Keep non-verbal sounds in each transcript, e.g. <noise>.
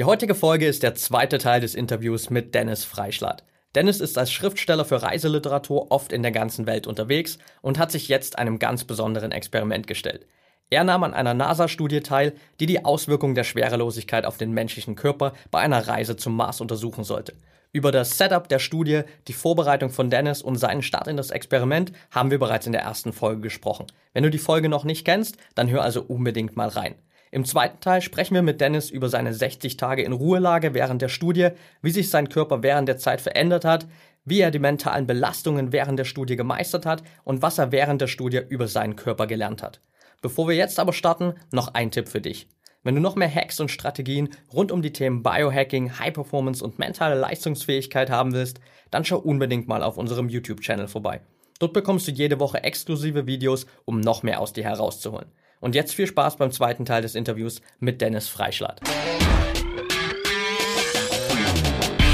Die heutige Folge ist der zweite Teil des Interviews mit Dennis Freischlatt. Dennis ist als Schriftsteller für Reiseliteratur oft in der ganzen Welt unterwegs und hat sich jetzt einem ganz besonderen Experiment gestellt. Er nahm an einer NASA-Studie teil, die die Auswirkungen der Schwerelosigkeit auf den menschlichen Körper bei einer Reise zum Mars untersuchen sollte. Über das Setup der Studie, die Vorbereitung von Dennis und seinen Start in das Experiment haben wir bereits in der ersten Folge gesprochen. Wenn du die Folge noch nicht kennst, dann hör also unbedingt mal rein. Im zweiten Teil sprechen wir mit Dennis über seine 60 Tage in Ruhelage während der Studie, wie sich sein Körper während der Zeit verändert hat, wie er die mentalen Belastungen während der Studie gemeistert hat und was er während der Studie über seinen Körper gelernt hat. Bevor wir jetzt aber starten, noch ein Tipp für dich. Wenn du noch mehr Hacks und Strategien rund um die Themen Biohacking, High Performance und mentale Leistungsfähigkeit haben willst, dann schau unbedingt mal auf unserem YouTube-Channel vorbei. Dort bekommst du jede Woche exklusive Videos, um noch mehr aus dir herauszuholen. Und jetzt viel Spaß beim zweiten Teil des Interviews mit Dennis Freischlatt.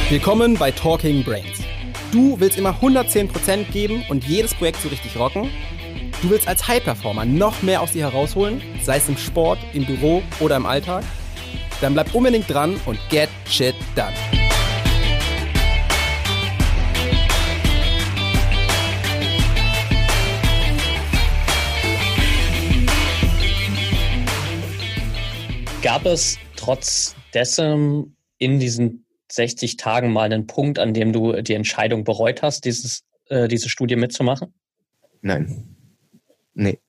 Willkommen bei Talking Brains. Du willst immer 110% geben und jedes Projekt so richtig rocken? Du willst als High-Performer noch mehr aus dir herausholen, sei es im Sport, im Büro oder im Alltag? Dann bleib unbedingt dran und get shit done. Gab es trotz dessen in diesen 60 Tagen mal einen Punkt, an dem du die Entscheidung bereut hast, dieses, äh, diese Studie mitzumachen? Nein. Nee.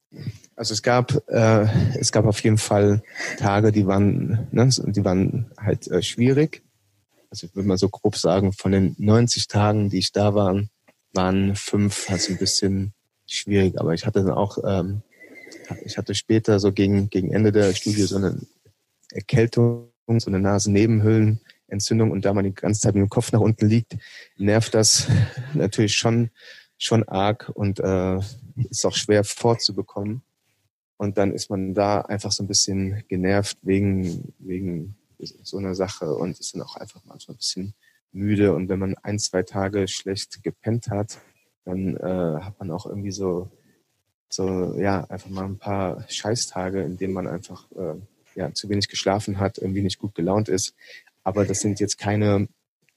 Also es gab, äh, es gab auf jeden Fall Tage, die waren, ne, die waren halt äh, schwierig. Also ich würde mal so grob sagen, von den 90 Tagen, die ich da war, waren fünf halt ein bisschen schwierig. Aber ich hatte dann auch, ähm, ich hatte später so gegen, gegen Ende der Studie so eine Erkältung, so eine Nasennebenhöhlenentzündung und da man die ganze Zeit mit dem Kopf nach unten liegt, nervt das <laughs> natürlich schon, schon arg und äh, ist auch schwer vorzubekommen. Und dann ist man da einfach so ein bisschen genervt wegen, wegen so einer Sache und ist dann auch einfach manchmal ein bisschen müde. Und wenn man ein, zwei Tage schlecht gepennt hat, dann äh, hat man auch irgendwie so, so, ja, einfach mal ein paar Scheißtage, in denen man einfach äh, ja, zu wenig geschlafen hat, irgendwie nicht gut gelaunt ist. Aber das sind jetzt keine,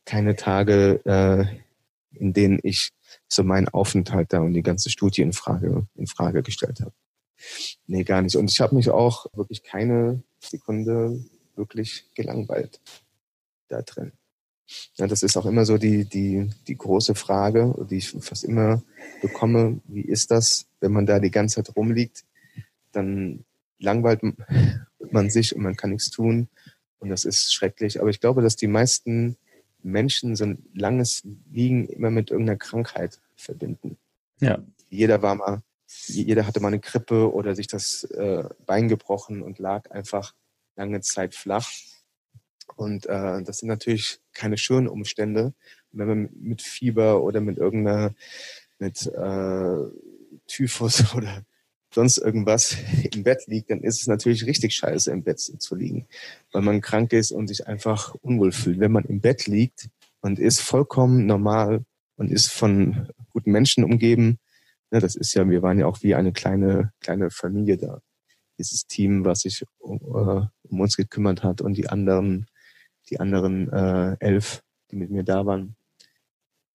keine Tage, äh, in denen ich so meinen Aufenthalt da und die ganze Studie in Frage, in Frage gestellt habe. Nee, gar nicht. Und ich habe mich auch wirklich keine Sekunde wirklich gelangweilt da drin. Ja, das ist auch immer so die, die, die große Frage, die ich fast immer bekomme. Wie ist das, wenn man da die ganze Zeit rumliegt? Dann langweilt man sich und man kann nichts tun. Und das ist schrecklich. Aber ich glaube, dass die meisten Menschen so ein langes Liegen immer mit irgendeiner Krankheit verbinden. Ja. Jeder war mal, jeder hatte mal eine Grippe oder sich das äh, Bein gebrochen und lag einfach lange Zeit flach. Und äh, das sind natürlich keine schönen Umstände. wenn man mit Fieber oder mit irgendeiner, mit äh, Typhus <laughs> oder sonst irgendwas <laughs> im Bett liegt, dann ist es natürlich richtig scheiße, im Bett zu liegen, weil man krank ist und sich einfach unwohl fühlt. Wenn man im Bett liegt und ist vollkommen normal und ist von guten Menschen umgeben, ne, das ist ja, wir waren ja auch wie eine kleine, kleine Familie da. Dieses Team, was sich um, äh, um uns gekümmert hat und die anderen, die anderen äh, elf, die mit mir da waren.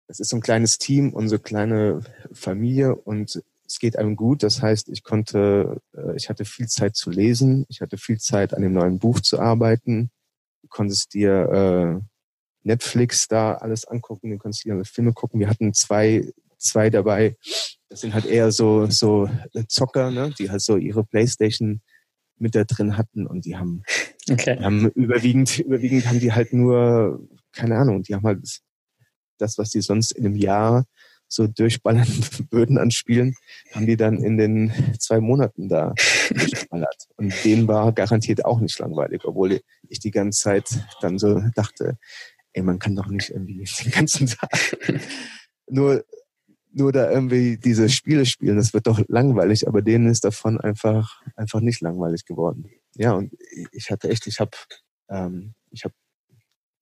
Das ist so ein kleines Team, unsere kleine Familie und es geht einem gut. Das heißt, ich konnte, äh, ich hatte viel Zeit zu lesen, ich hatte viel Zeit an dem neuen Buch zu arbeiten. Du konntest dir äh, Netflix da alles angucken, du konntest dir Filme gucken. Wir hatten zwei, zwei dabei. Das sind halt eher so so Zocker, ne, die halt so ihre Playstation mit da drin hatten und die haben, <laughs> okay. haben überwiegend, überwiegend haben die halt nur, keine Ahnung, die haben halt das, was die sonst in einem Jahr so durchballernden Böden <laughs> anspielen, haben die dann in den zwei Monaten da durchballert. Und denen war garantiert auch nicht langweilig, obwohl ich die ganze Zeit dann so dachte, ey, man kann doch nicht irgendwie <laughs> den ganzen Tag nur, nur da irgendwie diese Spiele spielen. Das wird doch langweilig, aber denen ist davon einfach, einfach nicht langweilig geworden. Ja, und ich hatte echt, ich habe ähm, habe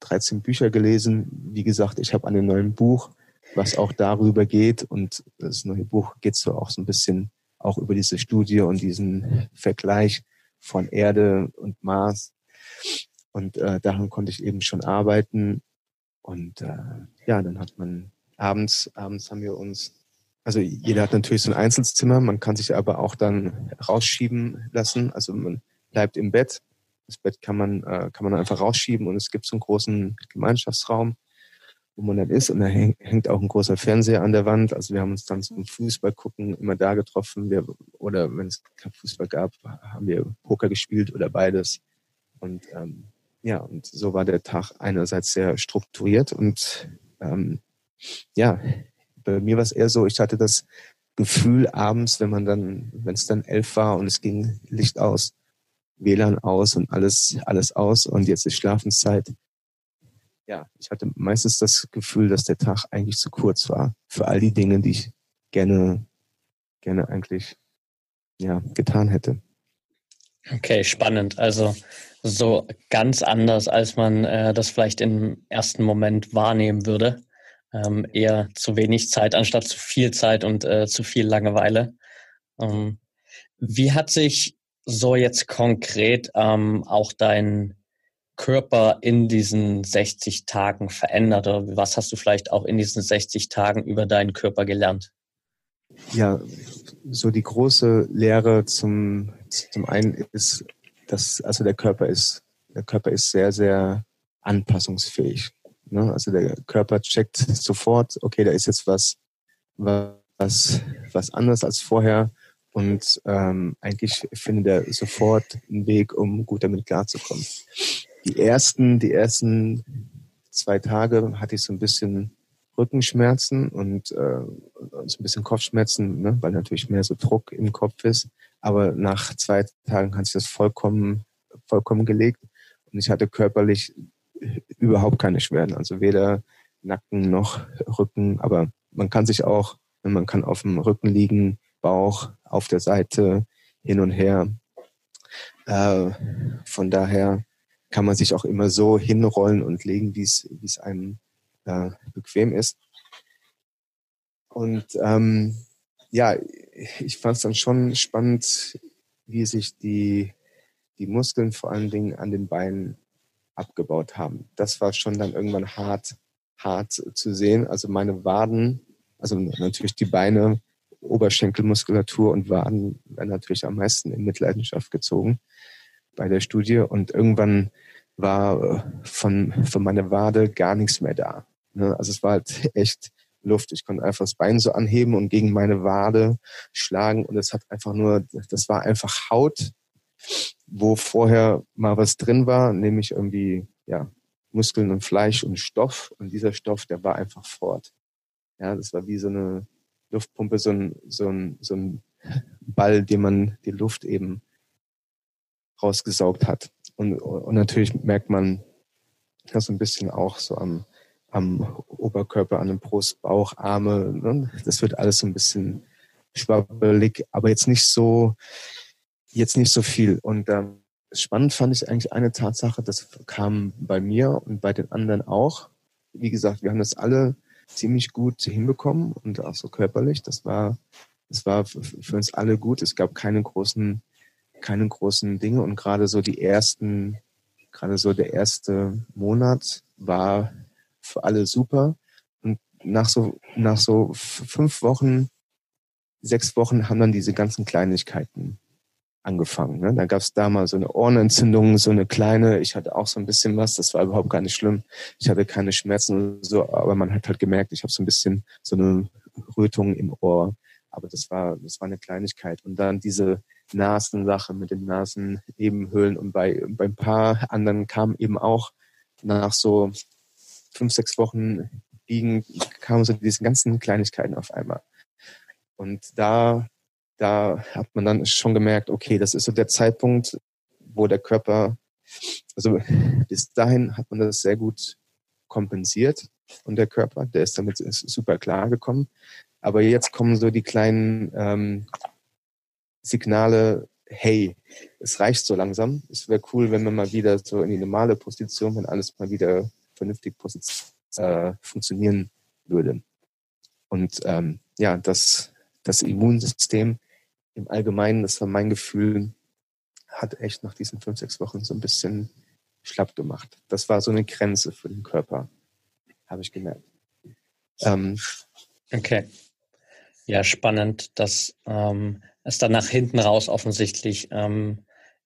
13 Bücher gelesen. Wie gesagt, ich habe an dem neuen Buch was auch darüber geht. Und das neue Buch geht so auch so ein bisschen auch über diese Studie und diesen Vergleich von Erde und Mars. Und äh, daran konnte ich eben schon arbeiten. Und äh, ja, dann hat man abends, abends haben wir uns, also jeder hat natürlich so ein Einzelzimmer, man kann sich aber auch dann rausschieben lassen. Also man bleibt im Bett. Das Bett kann man, äh, kann man einfach rausschieben und es gibt so einen großen Gemeinschaftsraum wo man dann ist. Und da hängt auch ein großer Fernseher an der Wand. Also wir haben uns dann zum Fußball gucken immer da getroffen. Wir, oder wenn es kein Fußball gab, haben wir Poker gespielt oder beides. Und ähm, ja, und so war der Tag einerseits sehr strukturiert und ähm, ja, bei mir war es eher so, ich hatte das Gefühl abends, wenn man dann, wenn es dann elf war und es ging Licht aus, WLAN aus und alles, alles aus und jetzt ist Schlafenszeit, ja, ich hatte meistens das Gefühl, dass der Tag eigentlich zu kurz war für all die Dinge, die ich gerne, gerne eigentlich, ja, getan hätte. Okay, spannend. Also so ganz anders, als man äh, das vielleicht im ersten Moment wahrnehmen würde. Ähm, eher zu wenig Zeit anstatt zu viel Zeit und äh, zu viel Langeweile. Ähm, wie hat sich so jetzt konkret ähm, auch dein Körper in diesen 60 Tagen verändert? Oder was hast du vielleicht auch in diesen 60 Tagen über deinen Körper gelernt? Ja, so die große Lehre zum, zum einen ist, dass also der Körper ist, der Körper ist sehr, sehr anpassungsfähig. Ne? Also der Körper checkt sofort, okay, da ist jetzt was, was, was anderes als vorher. Und ähm, eigentlich findet er sofort einen Weg, um gut damit klarzukommen die ersten, die ersten zwei Tage hatte ich so ein bisschen Rückenschmerzen und äh, so ein bisschen Kopfschmerzen, ne, weil natürlich mehr so Druck im Kopf ist. Aber nach zwei Tagen hat sich das vollkommen, vollkommen gelegt und ich hatte körperlich überhaupt keine Schwerden, also weder Nacken noch Rücken. Aber man kann sich auch, man kann auf dem Rücken liegen, Bauch auf der Seite hin und her. Äh, von daher kann man sich auch immer so hinrollen und legen, wie es wie es einem äh, bequem ist. Und ähm, ja, ich fand es dann schon spannend, wie sich die, die Muskeln vor allen Dingen an den Beinen abgebaut haben. Das war schon dann irgendwann hart, hart zu sehen. Also meine Waden, also natürlich die Beine, Oberschenkelmuskulatur und Waden werden natürlich am meisten in Mitleidenschaft gezogen bei der Studie. Und irgendwann war äh, von, von meiner Wade gar nichts mehr da. Ne? Also es war halt <laughs> echt Luft. Ich konnte einfach das Bein so anheben und gegen meine Wade schlagen und es hat einfach nur, das war einfach Haut, wo vorher mal was drin war, nämlich irgendwie, ja, Muskeln und Fleisch und Stoff und dieser Stoff, der war einfach fort. Ja, das war wie so eine Luftpumpe, so ein, so ein, so ein Ball, den man die Luft eben rausgesaugt hat. Und, und natürlich merkt man das ein bisschen auch so am, am Oberkörper, an dem Brust, Bauch, Arme. Ne? Das wird alles so ein bisschen schwabbelig, aber jetzt nicht so, jetzt nicht so viel. Und ähm, spannend fand ich eigentlich eine Tatsache, das kam bei mir und bei den anderen auch. Wie gesagt, wir haben das alle ziemlich gut hinbekommen und auch so körperlich. Das war, das war für uns alle gut. Es gab keine großen keine großen Dinge und gerade so die ersten, gerade so der erste Monat war für alle super. Und nach so, nach so fünf Wochen, sechs Wochen haben dann diese ganzen Kleinigkeiten angefangen. Ne? Da gab es da mal so eine Ohrenentzündung, so eine kleine, ich hatte auch so ein bisschen was, das war überhaupt gar nicht schlimm. Ich hatte keine Schmerzen und so, aber man hat halt gemerkt, ich habe so ein bisschen so eine Rötung im Ohr. Aber das war, das war eine Kleinigkeit. Und dann diese Nasensache mit den Nasennebenhöhlen und bei, bei ein paar anderen kam eben auch nach so fünf, sechs Wochen Biegen kamen so diese ganzen Kleinigkeiten auf einmal. Und da, da hat man dann schon gemerkt, okay, das ist so der Zeitpunkt, wo der Körper, also bis dahin hat man das sehr gut kompensiert und der Körper, der ist damit super klar gekommen. Aber jetzt kommen so die kleinen ähm, Signale, hey, es reicht so langsam. Es wäre cool, wenn man mal wieder so in die normale Position, wenn alles mal wieder vernünftig äh, funktionieren würde. Und ähm, ja, das, das Immunsystem im Allgemeinen, das war mein Gefühl, hat echt nach diesen fünf, sechs Wochen so ein bisschen schlapp gemacht. Das war so eine Grenze für den Körper, habe ich gemerkt. Ähm, okay. Ja, spannend, dass ähm, es dann nach hinten raus offensichtlich ähm,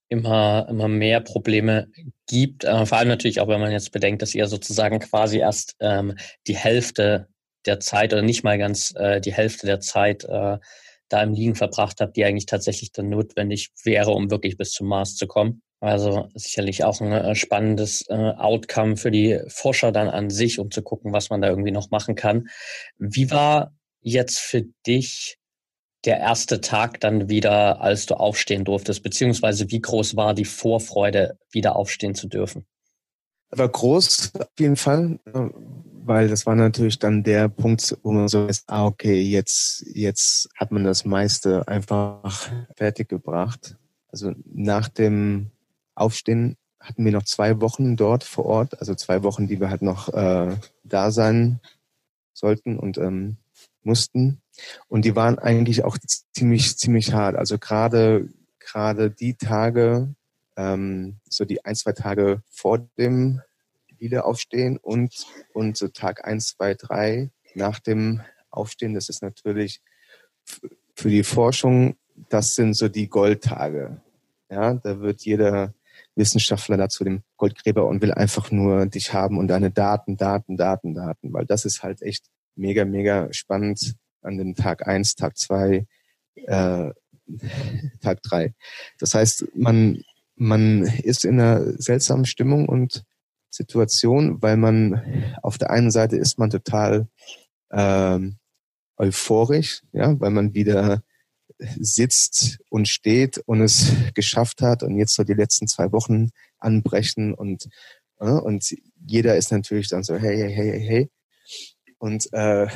immer, immer mehr Probleme gibt. Äh, vor allem natürlich auch, wenn man jetzt bedenkt, dass ihr sozusagen quasi erst ähm, die Hälfte der Zeit oder nicht mal ganz äh, die Hälfte der Zeit äh, da im Liegen verbracht habt, die eigentlich tatsächlich dann notwendig wäre, um wirklich bis zum Mars zu kommen. Also sicherlich auch ein äh, spannendes äh, Outcome für die Forscher dann an sich, um zu gucken, was man da irgendwie noch machen kann. Wie war jetzt für dich der erste Tag dann wieder, als du aufstehen durftest, beziehungsweise wie groß war die Vorfreude, wieder aufstehen zu dürfen? War groß auf jeden Fall, weil das war natürlich dann der Punkt, wo man so ist, ah, okay, jetzt, jetzt hat man das meiste einfach fertig gebracht. Also nach dem Aufstehen hatten wir noch zwei Wochen dort vor Ort, also zwei Wochen, die wir halt noch äh, da sein sollten und ähm, mussten. Und die waren eigentlich auch ziemlich, ziemlich hart. Also gerade, gerade die Tage, ähm, so die ein, zwei Tage vor dem Wiederaufstehen und, und so Tag eins, zwei, drei nach dem Aufstehen, das ist natürlich für die Forschung, das sind so die Goldtage. Ja, da wird jeder Wissenschaftler dazu dem Goldgräber und will einfach nur dich haben und deine Daten, Daten, Daten, Daten, weil das ist halt echt mega, mega spannend an dem Tag eins, Tag zwei, äh, Tag drei. Das heißt, man, man ist in einer seltsamen Stimmung und Situation, weil man auf der einen Seite ist man total ähm, euphorisch, ja, weil man wieder sitzt und steht und es geschafft hat und jetzt so die letzten zwei Wochen anbrechen und äh, und jeder ist natürlich dann so hey hey hey hey und äh,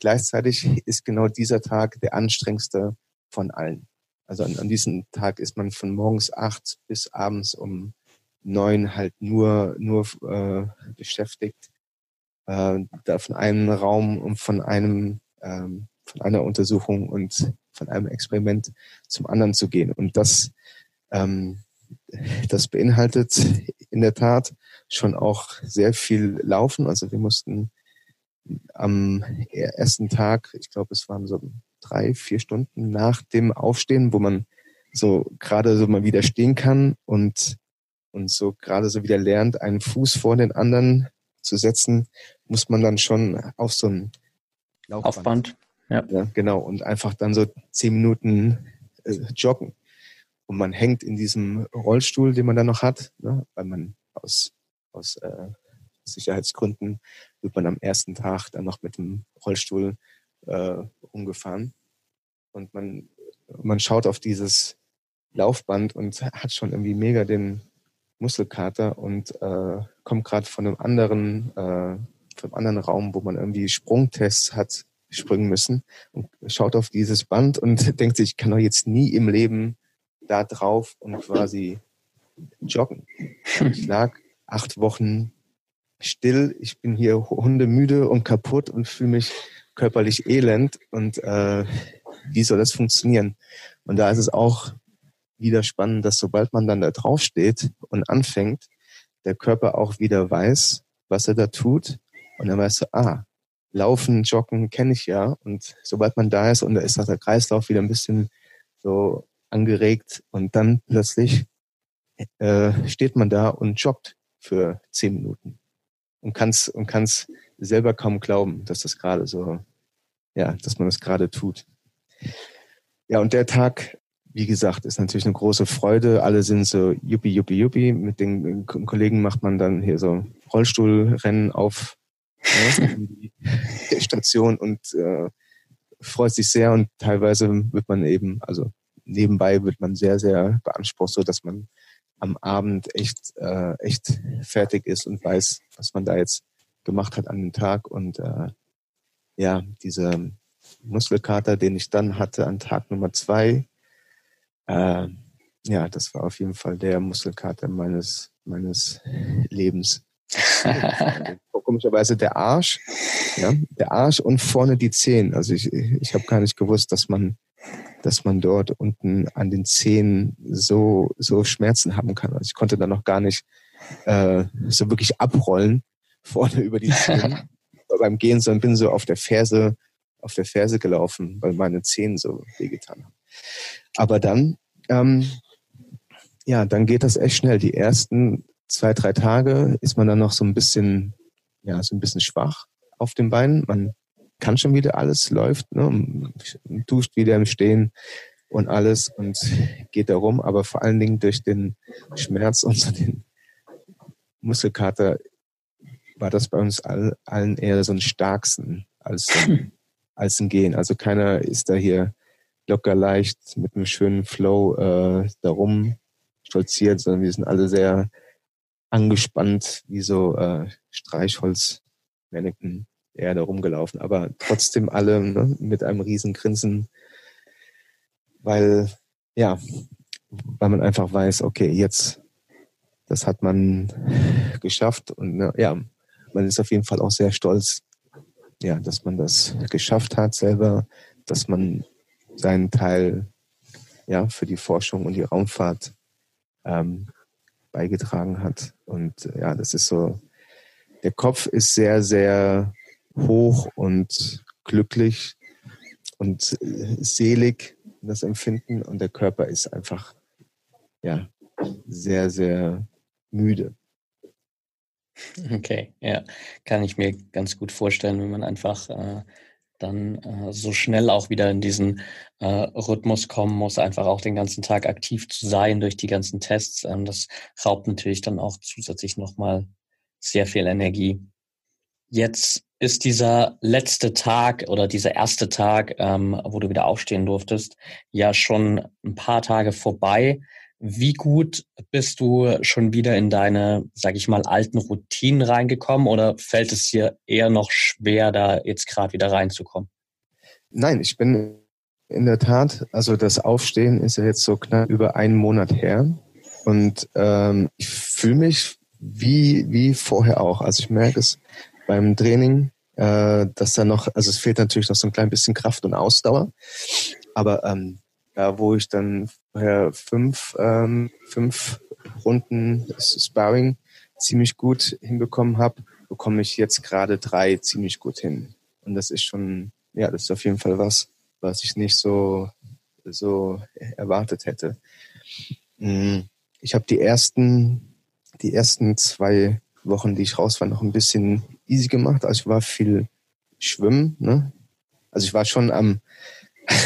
gleichzeitig ist genau dieser Tag der anstrengendste von allen. Also an, an diesem Tag ist man von morgens acht bis abends um neun halt nur nur äh, beschäftigt, äh, da von einem Raum und von einem ähm, von einer Untersuchung und von einem Experiment zum anderen zu gehen. Und das ähm, das beinhaltet in der Tat schon auch sehr viel Laufen. Also wir mussten am ersten Tag, ich glaube, es waren so drei, vier Stunden nach dem Aufstehen, wo man so gerade so mal wieder stehen kann und, und so gerade so wieder lernt, einen Fuß vor den anderen zu setzen, muss man dann schon auf so ein Laufband. Aufband. Ja. ja. Genau. Und einfach dann so zehn Minuten äh, joggen. Und man hängt in diesem Rollstuhl, den man dann noch hat, ne, weil man aus, aus äh, Sicherheitsgründen wird man am ersten Tag dann noch mit dem Rollstuhl äh, umgefahren. Und man, man schaut auf dieses Laufband und hat schon irgendwie mega den Muskelkater und äh, kommt gerade von einem anderen, äh, von einem anderen Raum, wo man irgendwie Sprungtests hat springen müssen und schaut auf dieses Band und <laughs> denkt sich, ich kann doch jetzt nie im Leben da drauf und quasi joggen. Ich lag acht Wochen still, ich bin hier hundemüde und kaputt und fühle mich körperlich elend und äh, wie soll das funktionieren? Und da ist es auch wieder spannend, dass sobald man dann da drauf steht und anfängt, der Körper auch wieder weiß, was er da tut. Und dann weißt du, ah, Laufen, Joggen kenne ich ja. Und sobald man da ist und da ist auch der Kreislauf wieder ein bisschen so angeregt und dann plötzlich äh, steht man da und joggt für zehn Minuten und kann's und kann's selber kaum glauben, dass das gerade so, ja, dass man das gerade tut. Ja, und der Tag, wie gesagt, ist natürlich eine große Freude. Alle sind so yuppie, yuppie, yuppie. Mit den Kollegen macht man dann hier so Rollstuhlrennen auf ne, <laughs> die Station und äh, freut sich sehr und teilweise wird man eben, also nebenbei wird man sehr, sehr beansprucht, so dass man am Abend echt, äh, echt fertig ist und weiß, was man da jetzt gemacht hat an dem Tag. Und äh, ja, dieser Muskelkater, den ich dann hatte an Tag Nummer zwei, äh, ja, das war auf jeden Fall der Muskelkater meines, meines Lebens. <laughs> Komischerweise der Arsch, ja, der Arsch und vorne die Zehen. Also ich, ich habe gar nicht gewusst, dass man dass man dort unten an den Zehen so, so Schmerzen haben kann. Also ich konnte da noch gar nicht äh, so wirklich abrollen <laughs> vorne über die Zehen <laughs> beim Gehen, sondern bin so auf der Ferse, auf der Ferse gelaufen, weil meine Zehen so wehgetan haben. Aber dann, ähm, ja, dann geht das echt schnell. Die ersten zwei, drei Tage ist man dann noch so ein bisschen, ja, so ein bisschen schwach auf den Beinen. Man kann schon wieder alles, läuft, ne, duscht wieder im Stehen und alles und geht da rum. Aber vor allen Dingen durch den Schmerz und so den Muskelkater war das bei uns all, allen eher so ein Starksten als, <clears throat> als ein Gehen. Also keiner ist da hier locker leicht mit einem schönen Flow äh, darum stolziert, sondern wir sind alle sehr angespannt, wie so äh, Streichholzmannequin eher da rumgelaufen. Aber trotzdem alle ne, mit einem riesen Grinsen, weil, ja, weil man einfach weiß, okay, jetzt, das hat man geschafft und ne, ja, man ist auf jeden Fall auch sehr stolz, ja, dass man das geschafft hat selber, dass man seinen Teil ja für die Forschung und die Raumfahrt ähm, beigetragen hat. Und ja, das ist so, der Kopf ist sehr, sehr hoch und glücklich und selig, das Empfinden, und der Körper ist einfach ja sehr, sehr müde. Okay, ja, kann ich mir ganz gut vorstellen, wenn man einfach äh, dann äh, so schnell auch wieder in diesen äh, Rhythmus kommen muss, einfach auch den ganzen Tag aktiv zu sein durch die ganzen Tests. Ähm, das raubt natürlich dann auch zusätzlich nochmal sehr viel Energie. Jetzt ist dieser letzte Tag oder dieser erste Tag, ähm, wo du wieder aufstehen durftest, ja schon ein paar Tage vorbei. Wie gut bist du schon wieder in deine, sag ich mal, alten Routinen reingekommen oder fällt es dir eher noch schwer, da jetzt gerade wieder reinzukommen? Nein, ich bin in der Tat, also das Aufstehen ist ja jetzt so knapp über einen Monat her und ähm, ich fühle mich wie, wie vorher auch. Also ich merke es beim Training, äh, dass da noch, also es fehlt natürlich noch so ein klein bisschen Kraft und Ausdauer, aber ähm, ja, wo ich dann vorher fünf, ähm, fünf Runden Sparring ziemlich gut hinbekommen habe, bekomme ich jetzt gerade drei ziemlich gut hin. Und das ist schon, ja, das ist auf jeden Fall was, was ich nicht so, so erwartet hätte. Mm, ich habe die ersten, die ersten zwei Wochen, die ich raus war, noch ein bisschen easy gemacht. Also ich war viel schwimmen, ne? Also ich war schon am <laughs>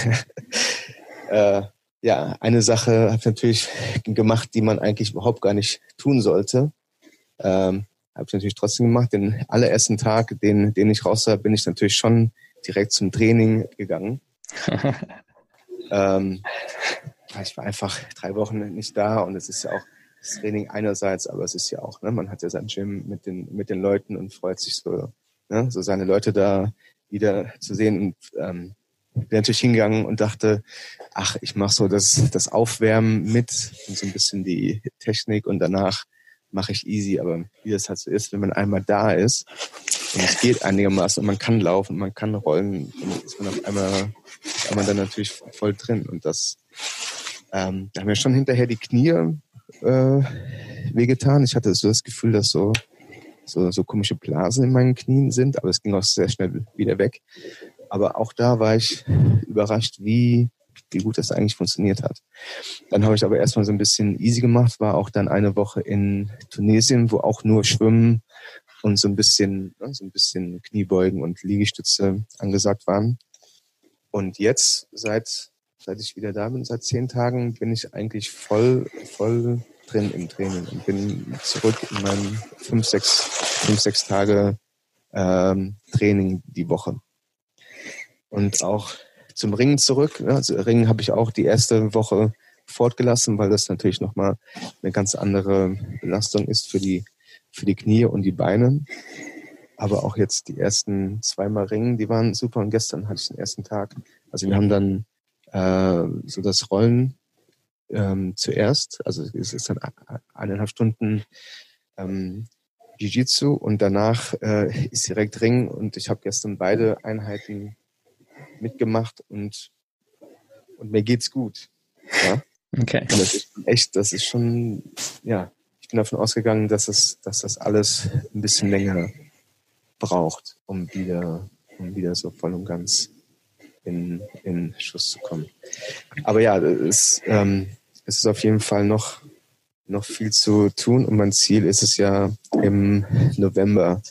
äh, ja, eine Sache habe ich natürlich gemacht, die man eigentlich überhaupt gar nicht tun sollte. Ähm, habe ich natürlich trotzdem gemacht. Den allerersten Tag, den, den ich raus war, bin ich natürlich schon direkt zum Training gegangen. <laughs> ähm, ich war einfach drei Wochen nicht da und es ist ja auch das Training einerseits, aber es ist ja auch, ne, man hat ja sein Gym mit den, mit den Leuten und freut sich so, ne, so seine Leute da wieder zu sehen. Und ähm, bin natürlich hingegangen und dachte, ach, ich mache so das, das Aufwärmen mit und so ein bisschen die Technik und danach mache ich easy. Aber wie das halt so ist, wenn man einmal da ist und es geht einigermaßen und man kann laufen, man kann rollen, dann ist man auf einmal, ist man dann natürlich voll drin. Und das, ähm, da haben wir schon hinterher die Knie äh, wehgetan. Ich hatte so das Gefühl, dass so so, so komische Blasen in meinen Knien sind, aber es ging auch sehr schnell wieder weg. Aber auch da war ich überrascht, wie, wie gut das eigentlich funktioniert hat. Dann habe ich aber erstmal so ein bisschen easy gemacht, war auch dann eine Woche in Tunesien, wo auch nur Schwimmen und so ein bisschen, ne, so ein bisschen Kniebeugen und Liegestütze angesagt waren. Und jetzt, seit, seit ich wieder da bin, seit zehn Tagen, bin ich eigentlich voll, voll drin im Training und bin zurück in meinem fünf, sechs, fünf, sechs Tage ähm, Training die Woche und auch zum Ringen zurück. Also Ringen habe ich auch die erste Woche fortgelassen, weil das natürlich nochmal eine ganz andere Belastung ist für die, für die Knie und die Beine. Aber auch jetzt die ersten zweimal Ringen, die waren super. Und gestern hatte ich den ersten Tag. Also wir haben dann äh, so das Rollen ähm, zuerst. Also es ist dann eineinhalb Stunden ähm, Jiu-Jitsu und danach äh, ist direkt Ring. Und ich habe gestern beide Einheiten mitgemacht und, und mir geht's gut. Ja? Okay. Und das ist echt, das ist schon, ja, ich bin davon ausgegangen, dass es, dass das alles ein bisschen länger braucht, um wieder, um wieder so voll und ganz in, in Schuss zu kommen. Aber ja, es, ähm, es ist auf jeden Fall noch, noch viel zu tun und mein Ziel ist es ja im November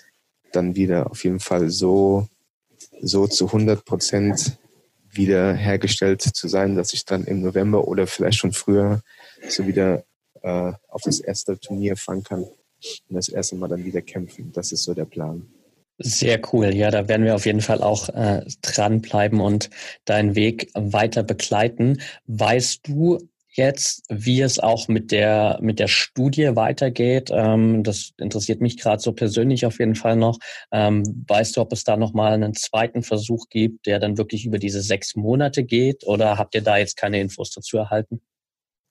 dann wieder auf jeden Fall so, so zu 100 Prozent wieder hergestellt zu sein, dass ich dann im November oder vielleicht schon früher so wieder äh, auf das erste Turnier fahren kann und das erste Mal dann wieder kämpfen. Das ist so der Plan. Sehr cool. Ja, da werden wir auf jeden Fall auch äh, dranbleiben und deinen Weg weiter begleiten. Weißt du jetzt, wie es auch mit der mit der Studie weitergeht? Ähm, das interessiert mich gerade so persönlich auf jeden Fall noch. Ähm, weißt du, ob es da noch mal einen zweiten Versuch gibt, der dann wirklich über diese sechs Monate geht? Oder habt ihr da jetzt keine Infos dazu erhalten?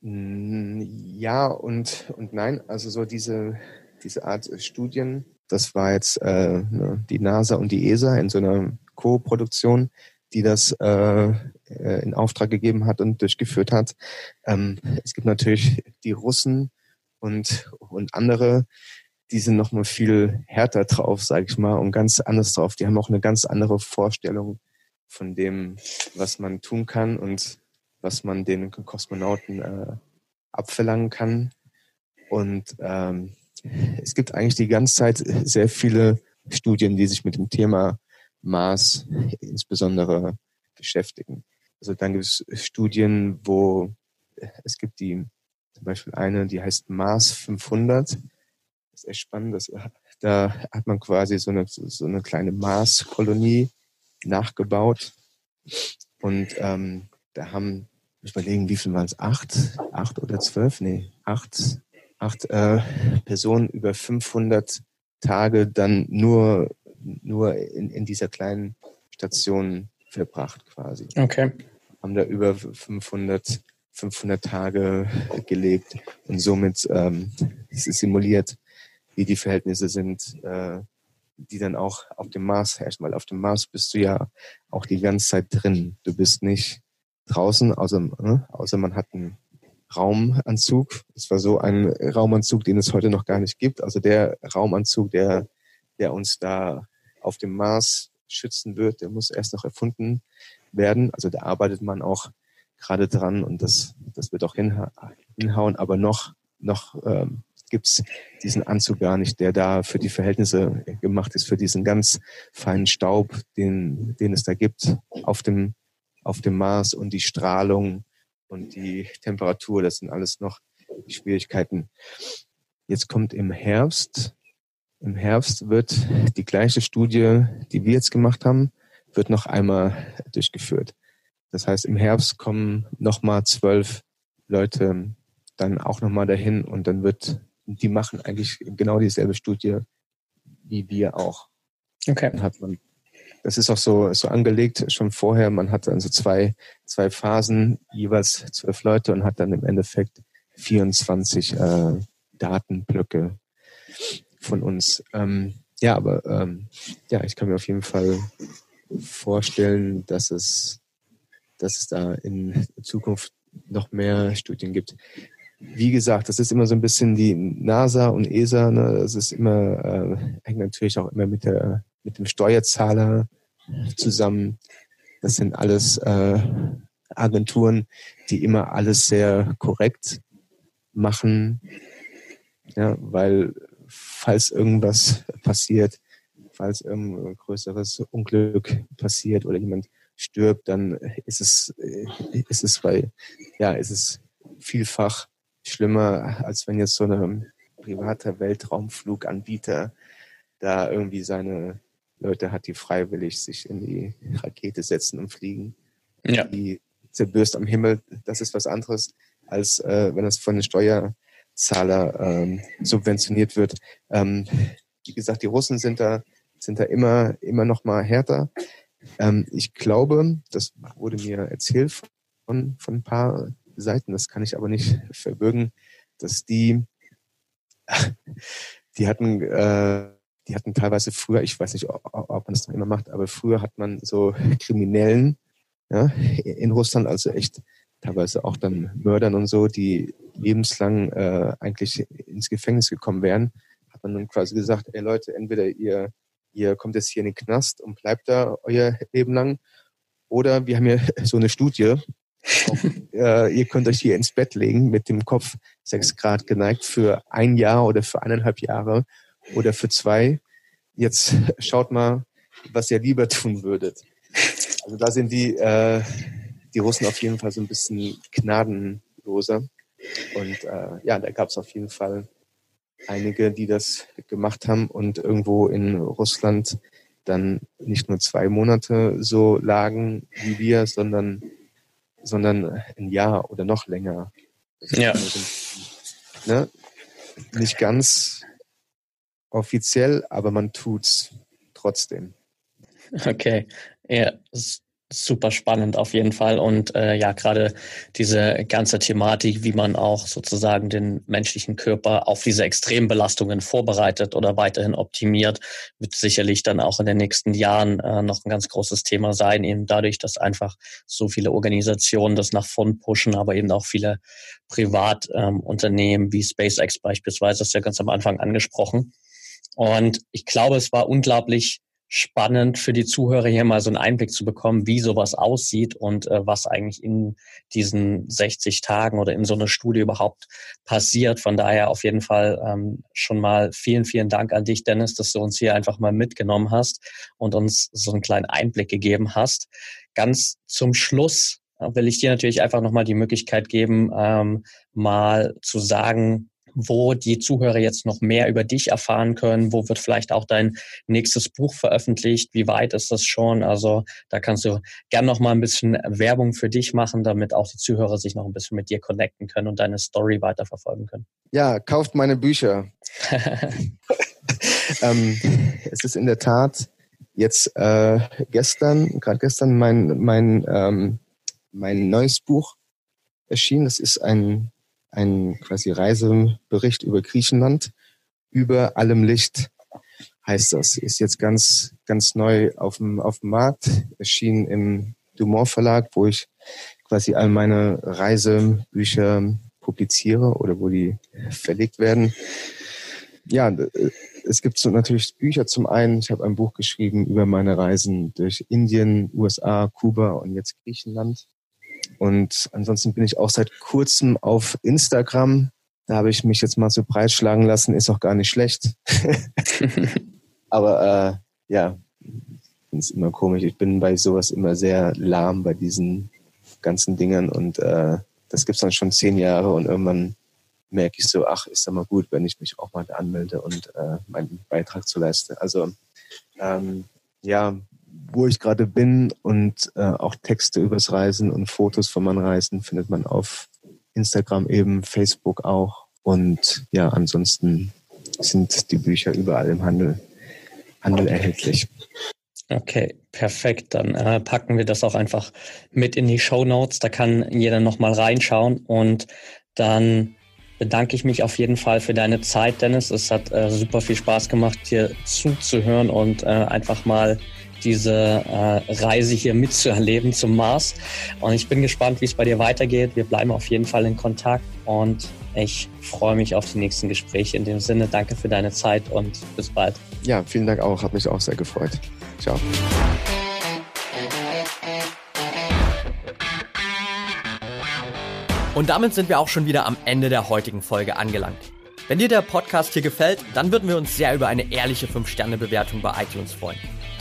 Ja und und nein. Also so diese diese Art Studien das war jetzt äh, ne, die NASA und die ESA in so einer Co-Produktion, die das äh, äh, in Auftrag gegeben hat und durchgeführt hat. Ähm, es gibt natürlich die Russen und, und andere, die sind noch mal viel härter drauf, sage ich mal, und ganz anders drauf. Die haben auch eine ganz andere Vorstellung von dem, was man tun kann und was man den Kosmonauten äh, abverlangen kann. Und ähm, es gibt eigentlich die ganze Zeit sehr viele Studien, die sich mit dem Thema Mars insbesondere beschäftigen. Also dann gibt es Studien, wo es gibt die, zum Beispiel eine, die heißt Mars 500. Das ist echt spannend. Das, da hat man quasi so eine, so eine kleine Mars-Kolonie nachgebaut. Und ähm, da haben, ich überlegen, wie viel waren es? Acht? Acht oder zwölf? Nee, acht acht äh, Personen über 500 Tage dann nur, nur in, in dieser kleinen Station verbracht quasi. Okay. Haben da über 500, 500 Tage gelebt und somit ähm, es ist simuliert, wie die Verhältnisse sind, äh, die dann auch auf dem Mars herrschen. Weil auf dem Mars bist du ja auch die ganze Zeit drin. Du bist nicht draußen, außer, äh, außer man hat einen Raumanzug. Es war so ein Raumanzug, den es heute noch gar nicht gibt. Also der Raumanzug, der, der uns da auf dem Mars schützen wird, der muss erst noch erfunden werden. Also da arbeitet man auch gerade dran und das, das wird auch hinha hinhauen. Aber noch, noch ähm, gibt diesen Anzug gar nicht, der da für die Verhältnisse gemacht ist, für diesen ganz feinen Staub, den, den es da gibt auf dem, auf dem Mars und die Strahlung und die Temperatur, das sind alles noch Schwierigkeiten. Jetzt kommt im Herbst, im Herbst wird die gleiche Studie, die wir jetzt gemacht haben, wird noch einmal durchgeführt. Das heißt, im Herbst kommen nochmal zwölf Leute dann auch nochmal dahin und dann wird, die machen eigentlich genau dieselbe Studie wie wir auch. Okay. Dann hat man das ist auch so, so angelegt schon vorher. Man hat also zwei, zwei Phasen, jeweils zwölf Leute und hat dann im Endeffekt 24 äh, Datenblöcke von uns. Ähm, ja, aber ähm, ja, ich kann mir auf jeden Fall vorstellen, dass es, dass es da in Zukunft noch mehr Studien gibt. Wie gesagt, das ist immer so ein bisschen die NASA und ESA. Ne? Das ist immer äh, hängt natürlich auch immer mit der mit dem Steuerzahler zusammen. Das sind alles äh, Agenturen, die immer alles sehr korrekt machen, ja, weil falls irgendwas passiert, falls irgendein größeres Unglück passiert oder jemand stirbt, dann ist es, ist es bei, ja, ist es vielfach schlimmer, als wenn jetzt so ein privater Weltraumfluganbieter da irgendwie seine Leute hat, die freiwillig sich in die Rakete setzen und fliegen. Ja. Die zerbürst am Himmel, das ist was anderes, als äh, wenn das von den Steuerzahler ähm, subventioniert wird. Ähm, wie gesagt, die Russen sind da, sind da immer, immer noch mal härter. Ähm, ich glaube, das wurde mir erzählt von, von ein paar Seiten, das kann ich aber nicht verbürgen, dass die, <laughs> die hatten äh, die hatten teilweise früher, ich weiß nicht, ob man das noch immer macht, aber früher hat man so Kriminellen ja, in Russland, also echt teilweise auch dann Mördern und so, die, lebenslang äh, eigentlich ins Gefängnis gekommen wären, hat man dann quasi gesagt, ey Leute, entweder ihr, ihr kommt jetzt hier in den Knast und bleibt da euer Leben lang, oder wir haben hier <laughs> so eine Studie, auch, äh, ihr könnt euch hier ins Bett legen mit dem Kopf sechs Grad geneigt für ein Jahr oder für eineinhalb Jahre oder für zwei. Jetzt <laughs> schaut mal, was ihr lieber tun würdet. Also da sind die, äh, die Russen auf jeden Fall so ein bisschen gnadenloser. Und äh, ja, da gab es auf jeden Fall einige, die das gemacht haben und irgendwo in Russland dann nicht nur zwei Monate so lagen wie wir, sondern, sondern ein Jahr oder noch länger. Ja. Ne? Nicht ganz offiziell, aber man tut's trotzdem. Okay, ja, super spannend auf jeden Fall. Und äh, ja, gerade diese ganze Thematik, wie man auch sozusagen den menschlichen Körper auf diese Extrembelastungen vorbereitet oder weiterhin optimiert, wird sicherlich dann auch in den nächsten Jahren äh, noch ein ganz großes Thema sein, eben dadurch, dass einfach so viele Organisationen das nach vorn pushen, aber eben auch viele Privatunternehmen ähm, wie SpaceX beispielsweise, das ist ja ganz am Anfang angesprochen. Und ich glaube, es war unglaublich spannend für die Zuhörer hier mal so einen Einblick zu bekommen, wie sowas aussieht und äh, was eigentlich in diesen 60 Tagen oder in so einer Studie überhaupt passiert. Von daher auf jeden Fall ähm, schon mal vielen, vielen Dank an dich, Dennis, dass du uns hier einfach mal mitgenommen hast und uns so einen kleinen Einblick gegeben hast. Ganz zum Schluss äh, will ich dir natürlich einfach nochmal die Möglichkeit geben, ähm, mal zu sagen, wo die Zuhörer jetzt noch mehr über dich erfahren können, wo wird vielleicht auch dein nächstes Buch veröffentlicht, wie weit ist das schon? Also da kannst du gern noch mal ein bisschen Werbung für dich machen, damit auch die Zuhörer sich noch ein bisschen mit dir connecten können und deine Story weiterverfolgen können. Ja, kauft meine Bücher. <laughs> ähm, es ist in der Tat jetzt äh, gestern, gerade gestern mein mein ähm, mein neues Buch erschienen. Das ist ein ein quasi Reisebericht über Griechenland. Über allem Licht heißt das. Ist jetzt ganz, ganz neu auf dem, auf dem Markt, erschien im Dumont Verlag, wo ich quasi all meine Reisebücher publiziere oder wo die verlegt werden. Ja, es gibt so natürlich Bücher zum einen. Ich habe ein Buch geschrieben über meine Reisen durch Indien, USA, Kuba und jetzt Griechenland. Und ansonsten bin ich auch seit kurzem auf Instagram. Da habe ich mich jetzt mal so breitschlagen lassen, ist auch gar nicht schlecht. <laughs> <laughs> Aber äh, ja, finde es immer komisch. Ich bin bei sowas immer sehr lahm bei diesen ganzen Dingern und äh, das gibt's dann schon zehn Jahre und irgendwann merke ich so, ach, ist doch mal gut, wenn ich mich auch mal anmelde und äh, meinen Beitrag zu leiste. Also ähm, ja, wo ich gerade bin und äh, auch Texte übers Reisen und Fotos von meinen Reisen findet man auf Instagram eben, Facebook auch. Und ja, ansonsten sind die Bücher überall im Handel, Handel erhältlich. Okay, perfekt. Dann äh, packen wir das auch einfach mit in die Show Notes. Da kann jeder nochmal reinschauen. Und dann bedanke ich mich auf jeden Fall für deine Zeit, Dennis. Es hat äh, super viel Spaß gemacht, dir zuzuhören und äh, einfach mal diese äh, Reise hier mitzuerleben zum Mars. Und ich bin gespannt, wie es bei dir weitergeht. Wir bleiben auf jeden Fall in Kontakt und ich freue mich auf die nächsten Gespräche. In dem Sinne, danke für deine Zeit und bis bald. Ja, vielen Dank auch. Hat mich auch sehr gefreut. Ciao. Und damit sind wir auch schon wieder am Ende der heutigen Folge angelangt. Wenn dir der Podcast hier gefällt, dann würden wir uns sehr über eine ehrliche 5-Sterne-Bewertung bei iTunes freuen.